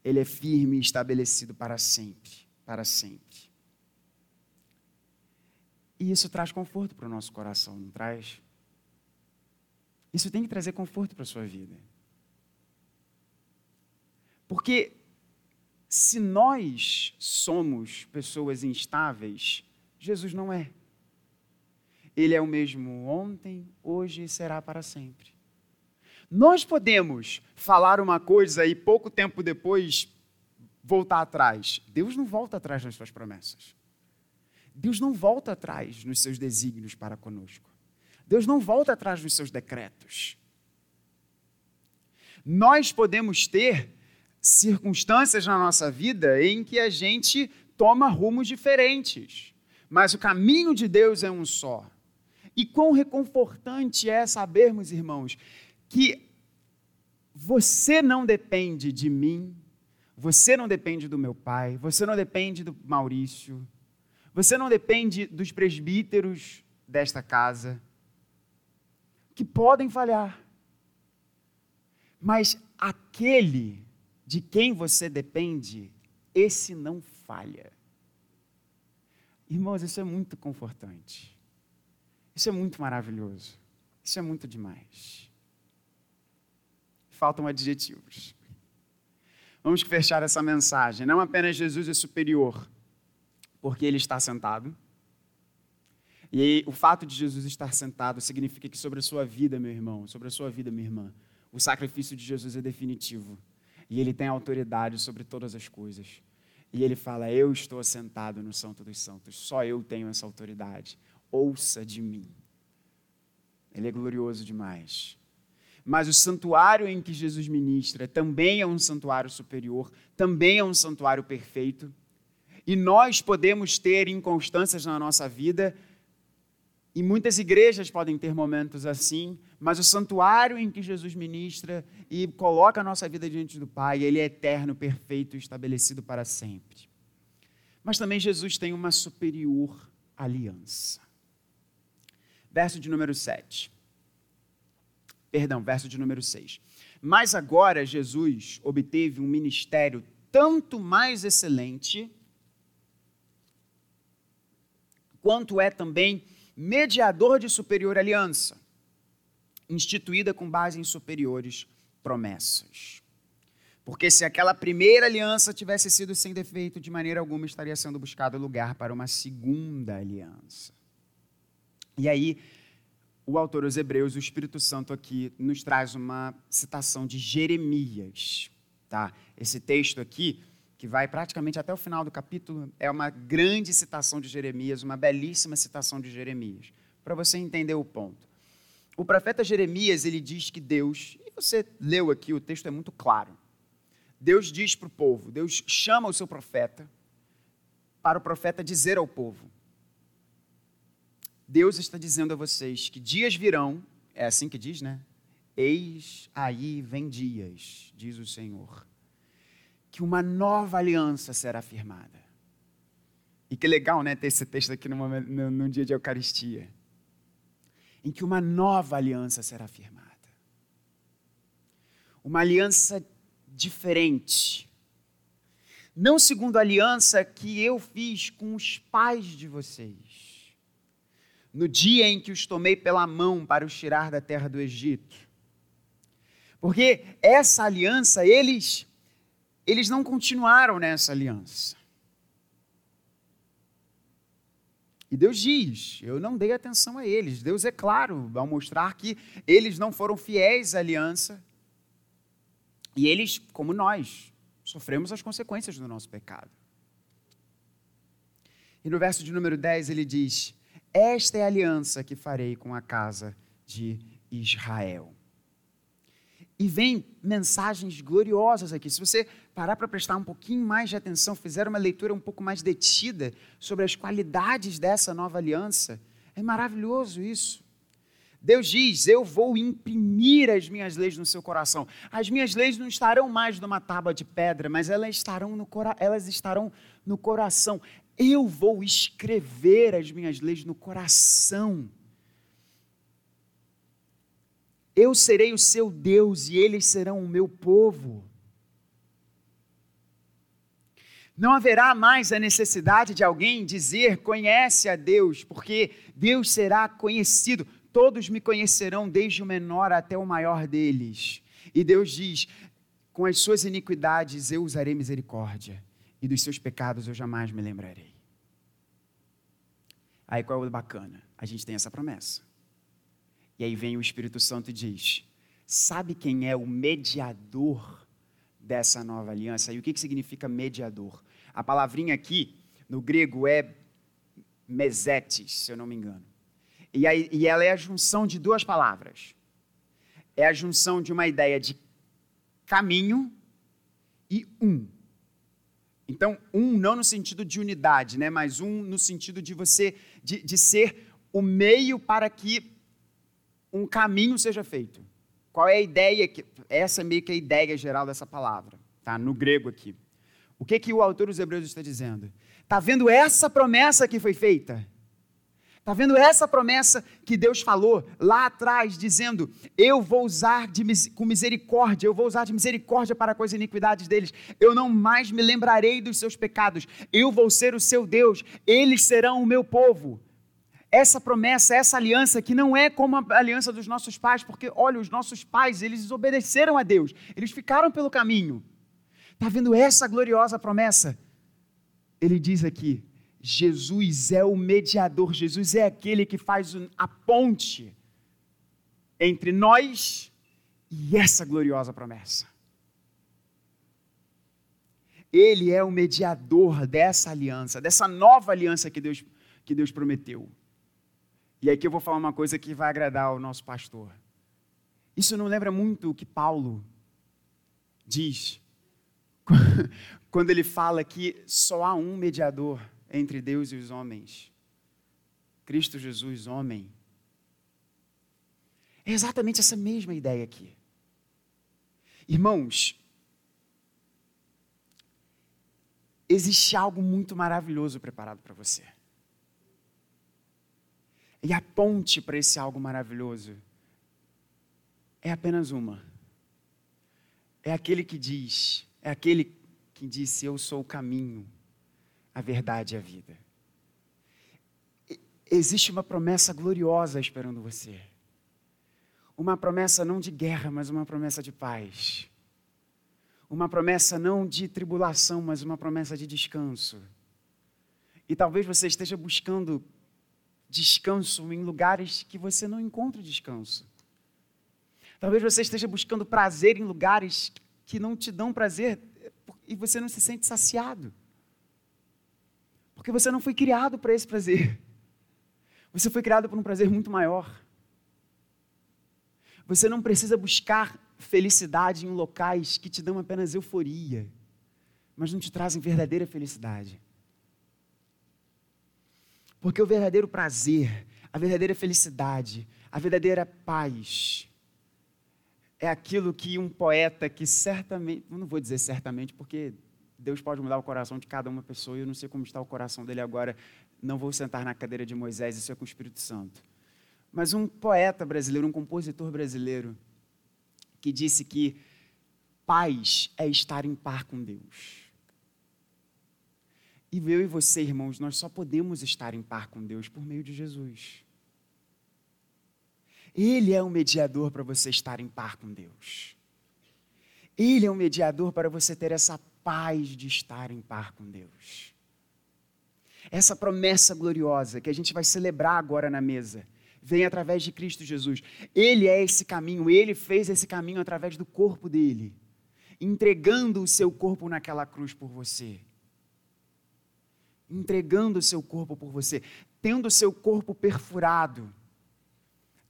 [SPEAKER 1] ele é firme e estabelecido para sempre, para sempre. E isso traz conforto para o nosso coração, não traz? Isso tem que trazer conforto para a sua vida. Porque se nós somos pessoas instáveis, Jesus não é. Ele é o mesmo ontem, hoje e será para sempre. Nós podemos falar uma coisa e pouco tempo depois voltar atrás. Deus não volta atrás nas suas promessas. Deus não volta atrás nos seus desígnios para conosco. Deus não volta atrás nos seus decretos. Nós podemos ter circunstâncias na nossa vida em que a gente toma rumos diferentes, mas o caminho de Deus é um só. E quão reconfortante é sabermos, irmãos, que você não depende de mim, você não depende do meu pai, você não depende do Maurício, você não depende dos presbíteros desta casa, que podem falhar. Mas aquele de quem você depende, esse não falha. Irmãos, isso é muito confortante. Isso é muito maravilhoso. Isso é muito demais faltam adjetivos. Vamos fechar essa mensagem. Não apenas Jesus é superior, porque ele está sentado. E aí, o fato de Jesus estar sentado significa que sobre a sua vida, meu irmão, sobre a sua vida, minha irmã, o sacrifício de Jesus é definitivo. E ele tem autoridade sobre todas as coisas. E ele fala: Eu estou sentado no Santo dos Santos, só eu tenho essa autoridade. Ouça de mim. Ele é glorioso demais. Mas o santuário em que Jesus ministra também é um santuário superior, também é um santuário perfeito. E nós podemos ter inconstâncias na nossa vida, e muitas igrejas podem ter momentos assim, mas o santuário em que Jesus ministra e coloca a nossa vida diante do Pai, ele é eterno, perfeito, estabelecido para sempre. Mas também Jesus tem uma superior aliança. Verso de número 7. Perdão, verso de número 6. Mas agora Jesus obteve um ministério tanto mais excelente, quanto é também mediador de superior aliança, instituída com base em superiores promessas. Porque se aquela primeira aliança tivesse sido sem defeito, de maneira alguma estaria sendo buscado lugar para uma segunda aliança. E aí, o autor dos Hebreus, o Espírito Santo aqui, nos traz uma citação de Jeremias. Tá? Esse texto aqui, que vai praticamente até o final do capítulo, é uma grande citação de Jeremias, uma belíssima citação de Jeremias, para você entender o ponto. O profeta Jeremias, ele diz que Deus, e você leu aqui, o texto é muito claro. Deus diz para o povo, Deus chama o seu profeta para o profeta dizer ao povo: Deus está dizendo a vocês que dias virão, é assim que diz, né? Eis aí vem dias, diz o Senhor, que uma nova aliança será firmada. E que legal, né, ter esse texto aqui numa, no, num dia de Eucaristia. Em que uma nova aliança será firmada. Uma aliança diferente. Não segundo a aliança que eu fiz com os pais de vocês no dia em que os tomei pela mão para os tirar da terra do Egito. Porque essa aliança, eles, eles não continuaram nessa aliança. E Deus diz: Eu não dei atenção a eles. Deus é claro ao mostrar que eles não foram fiéis à aliança. E eles, como nós, sofremos as consequências do nosso pecado. E no verso de número 10 ele diz: esta é a aliança que farei com a casa de Israel. E vem mensagens gloriosas aqui. Se você parar para prestar um pouquinho mais de atenção, fizer uma leitura um pouco mais detida sobre as qualidades dessa nova aliança, é maravilhoso isso. Deus diz: Eu vou imprimir as minhas leis no seu coração. As minhas leis não estarão mais numa tábua de pedra, mas elas estarão no, elas estarão no coração. Eu vou escrever as minhas leis no coração. Eu serei o seu Deus e eles serão o meu povo. Não haverá mais a necessidade de alguém dizer conhece a Deus, porque Deus será conhecido. Todos me conhecerão, desde o menor até o maior deles. E Deus diz: com as suas iniquidades eu usarei misericórdia, e dos seus pecados eu jamais me lembrarei. Aí qual é o bacana? A gente tem essa promessa. E aí vem o Espírito Santo e diz: Sabe quem é o mediador dessa nova aliança? E o que, que significa mediador? A palavrinha aqui, no grego, é mesetes, se eu não me engano. E, aí, e ela é a junção de duas palavras. É a junção de uma ideia de caminho e um. Então, um não no sentido de unidade, né? mas um no sentido de você, de, de ser o meio para que um caminho seja feito. Qual é a ideia? Que, essa é meio que a ideia geral dessa palavra, tá? no grego aqui. O que, que o autor dos Hebreus está dizendo? Está vendo essa promessa que foi feita? Está vendo essa promessa que Deus falou lá atrás, dizendo: Eu vou usar de, com misericórdia, eu vou usar de misericórdia para com as iniquidades deles, eu não mais me lembrarei dos seus pecados, eu vou ser o seu Deus, eles serão o meu povo. Essa promessa, essa aliança, que não é como a aliança dos nossos pais, porque olha, os nossos pais, eles desobedeceram a Deus, eles ficaram pelo caminho. Está vendo essa gloriosa promessa? Ele diz aqui: Jesus é o mediador, Jesus é aquele que faz a ponte entre nós e essa gloriosa promessa. Ele é o mediador dessa aliança, dessa nova aliança que Deus, que Deus prometeu. E aqui eu vou falar uma coisa que vai agradar o nosso pastor. Isso não lembra muito o que Paulo diz quando ele fala que só há um mediador entre Deus e os homens. Cristo Jesus, homem. É exatamente essa mesma ideia aqui. Irmãos, existe algo muito maravilhoso preparado para você. E a ponte para esse algo maravilhoso é apenas uma. É aquele que diz, é aquele que disse: Eu sou o caminho, a verdade e a vida. Existe uma promessa gloriosa esperando você. Uma promessa não de guerra, mas uma promessa de paz uma promessa não de tribulação, mas uma promessa de descanso. E talvez você esteja buscando descanso em lugares que você não encontra descanso. Talvez você esteja buscando prazer em lugares que não te dão prazer e você não se sente saciado. Porque você não foi criado para esse prazer. Você foi criado para um prazer muito maior. Você não precisa buscar felicidade em locais que te dão apenas euforia, mas não te trazem verdadeira felicidade. Porque o verdadeiro prazer, a verdadeira felicidade, a verdadeira paz, é aquilo que um poeta que certamente, não vou dizer certamente, porque Deus pode mudar o coração de cada uma pessoa, e eu não sei como está o coração dele agora, não vou sentar na cadeira de Moisés, isso é com o Espírito Santo. Mas um poeta brasileiro, um compositor brasileiro, que disse que paz é estar em par com Deus. E eu e você, irmãos, nós só podemos estar em par com Deus por meio de Jesus. Ele é o mediador para você estar em par com Deus. Ele é o mediador para você ter essa paz de estar em par com Deus. Essa promessa gloriosa que a gente vai celebrar agora na mesa vem através de Cristo Jesus. Ele é esse caminho, ele fez esse caminho através do corpo dele, entregando o seu corpo naquela cruz por você. Entregando o seu corpo por você, tendo o seu corpo perfurado,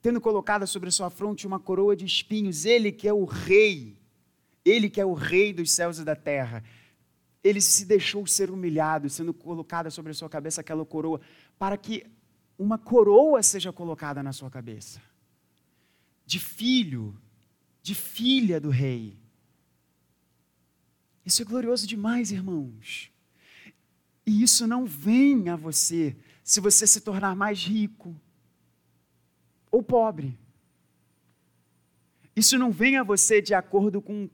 [SPEAKER 1] tendo colocado sobre a sua fronte uma coroa de espinhos, ele que é o rei, ele que é o rei dos céus e da terra, ele se deixou ser humilhado, sendo colocada sobre a sua cabeça aquela coroa, para que uma coroa seja colocada na sua cabeça, de filho, de filha do rei. Isso é glorioso demais, irmãos. E isso não vem a você se você se tornar mais rico ou pobre. Isso não vem a você de acordo com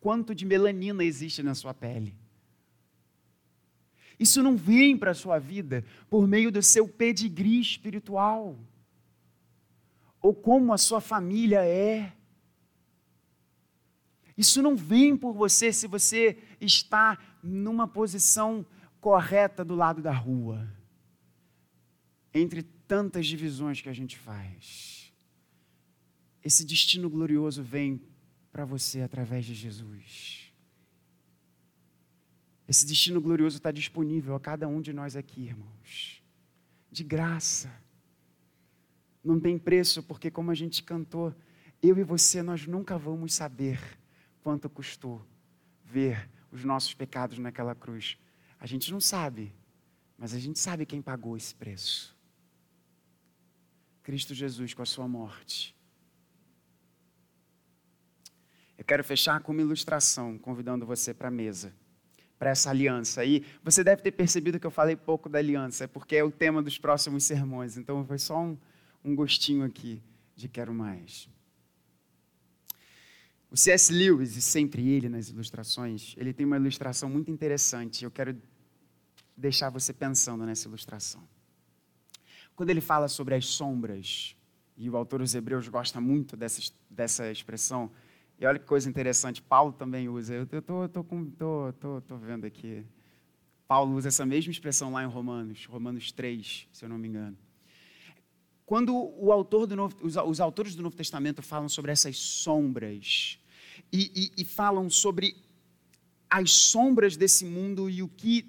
[SPEAKER 1] quanto de melanina existe na sua pele. Isso não vem para a sua vida por meio do seu pedigree espiritual, ou como a sua família é. Isso não vem por você se você está numa posição correta do lado da rua, entre tantas divisões que a gente faz. Esse destino glorioso vem para você através de Jesus. Esse destino glorioso está disponível a cada um de nós aqui, irmãos. De graça. Não tem preço, porque, como a gente cantou, eu e você, nós nunca vamos saber quanto custou ver os nossos pecados naquela cruz. A gente não sabe, mas a gente sabe quem pagou esse preço. Cristo Jesus com a sua morte. Eu quero fechar com uma ilustração, convidando você para a mesa para essa aliança. E você deve ter percebido que eu falei pouco da aliança, porque é o tema dos próximos sermões. Então foi só um, um gostinho aqui de quero mais. O C.S. Lewis, e sempre ele nas ilustrações, ele tem uma ilustração muito interessante. Eu quero deixar você pensando nessa ilustração. Quando ele fala sobre as sombras, e o autor dos Hebreus gosta muito dessa, dessa expressão, e olha que coisa interessante, Paulo também usa. Eu estou tô, tô, tô, tô, vendo aqui. Paulo usa essa mesma expressão lá em Romanos, Romanos 3, se eu não me engano. Quando o autor do Novo, os, os autores do Novo Testamento falam sobre essas sombras e, e, e falam sobre as sombras desse mundo e o que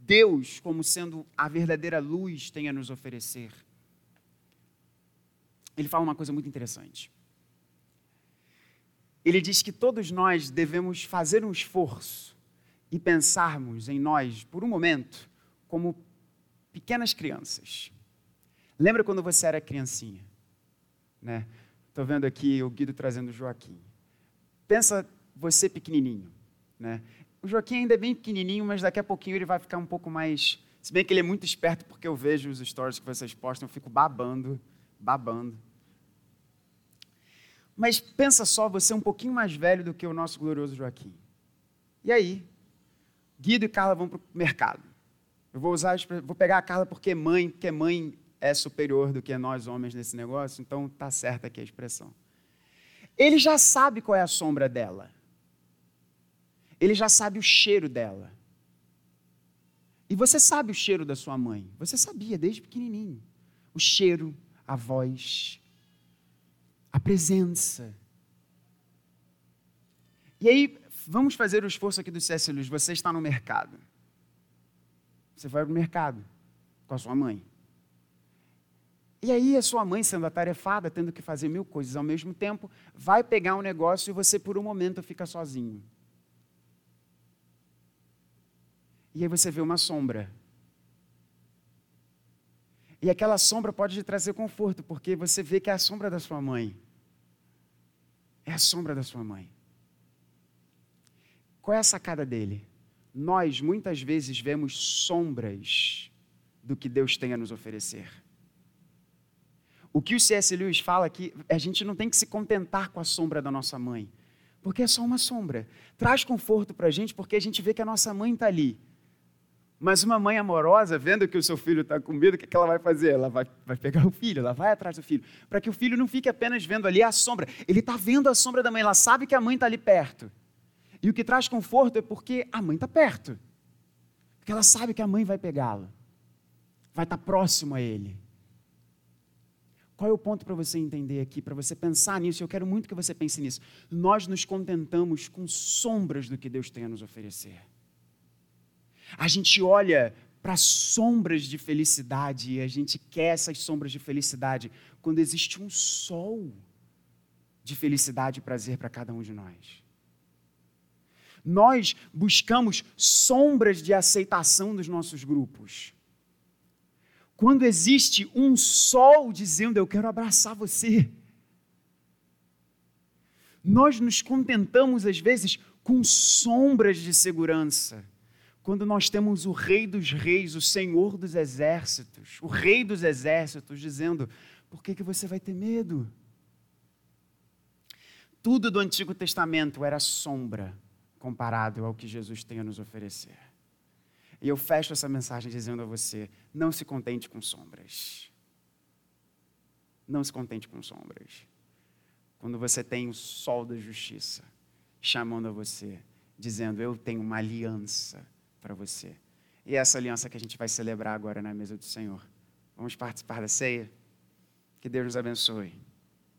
[SPEAKER 1] Deus, como sendo a verdadeira luz, tem a nos oferecer. Ele fala uma coisa muito interessante. Ele diz que todos nós devemos fazer um esforço e pensarmos em nós, por um momento, como pequenas crianças. Lembra quando você era criancinha? Né? Estou vendo aqui o Guido trazendo o Joaquim. Pensa você pequenininho. Né? O Joaquim ainda é bem pequenininho, mas daqui a pouquinho ele vai ficar um pouco mais. Se bem que ele é muito esperto, porque eu vejo os stories que vocês postam, eu fico babando, babando. Mas pensa só, você é um pouquinho mais velho do que o nosso glorioso Joaquim. E aí, Guido e Carla vão para o mercado. Eu vou usar, vou pegar a Carla porque mãe, porque mãe é superior do que nós homens nesse negócio, então tá certa aqui a expressão. Ele já sabe qual é a sombra dela. Ele já sabe o cheiro dela. E você sabe o cheiro da sua mãe. Você sabia desde pequenininho. O cheiro, a voz, a presença. E aí, vamos fazer o esforço aqui do C.S. Lewis. Você está no mercado. Você vai para o mercado com a sua mãe. E aí, a sua mãe, sendo atarefada, tendo que fazer mil coisas ao mesmo tempo, vai pegar um negócio e você, por um momento, fica sozinho. E aí você vê uma sombra. E aquela sombra pode te trazer conforto, porque você vê que é a sombra da sua mãe é a sombra da sua mãe. Qual é a sacada dele? Nós muitas vezes vemos sombras do que Deus tem a nos oferecer. O que o C.S. Lewis fala é que a gente não tem que se contentar com a sombra da nossa mãe, porque é só uma sombra. Traz conforto para a gente porque a gente vê que a nossa mãe está ali. Mas uma mãe amorosa, vendo que o seu filho está com medo, o que, que ela vai fazer? Ela vai, vai pegar o filho, ela vai atrás do filho, para que o filho não fique apenas vendo ali a sombra. Ele está vendo a sombra da mãe, ela sabe que a mãe está ali perto. E o que traz conforto é porque a mãe está perto. Porque ela sabe que a mãe vai pegá-la, vai estar tá próximo a ele. Qual é o ponto para você entender aqui, para você pensar nisso? Eu quero muito que você pense nisso. Nós nos contentamos com sombras do que Deus tem a nos oferecer. A gente olha para sombras de felicidade e a gente quer essas sombras de felicidade quando existe um sol de felicidade e prazer para cada um de nós. Nós buscamos sombras de aceitação dos nossos grupos. Quando existe um sol dizendo eu quero abraçar você. Nós nos contentamos às vezes com sombras de segurança quando nós temos o Rei dos Reis, o Senhor dos Exércitos, o Rei dos Exércitos, dizendo: por que, que você vai ter medo? Tudo do Antigo Testamento era sombra comparado ao que Jesus tem a nos oferecer. E eu fecho essa mensagem dizendo a você: não se contente com sombras. Não se contente com sombras. Quando você tem o sol da justiça chamando a você, dizendo: Eu tenho uma aliança para você. E é essa aliança que a gente vai celebrar agora na mesa do Senhor. Vamos participar da ceia? Que Deus nos abençoe.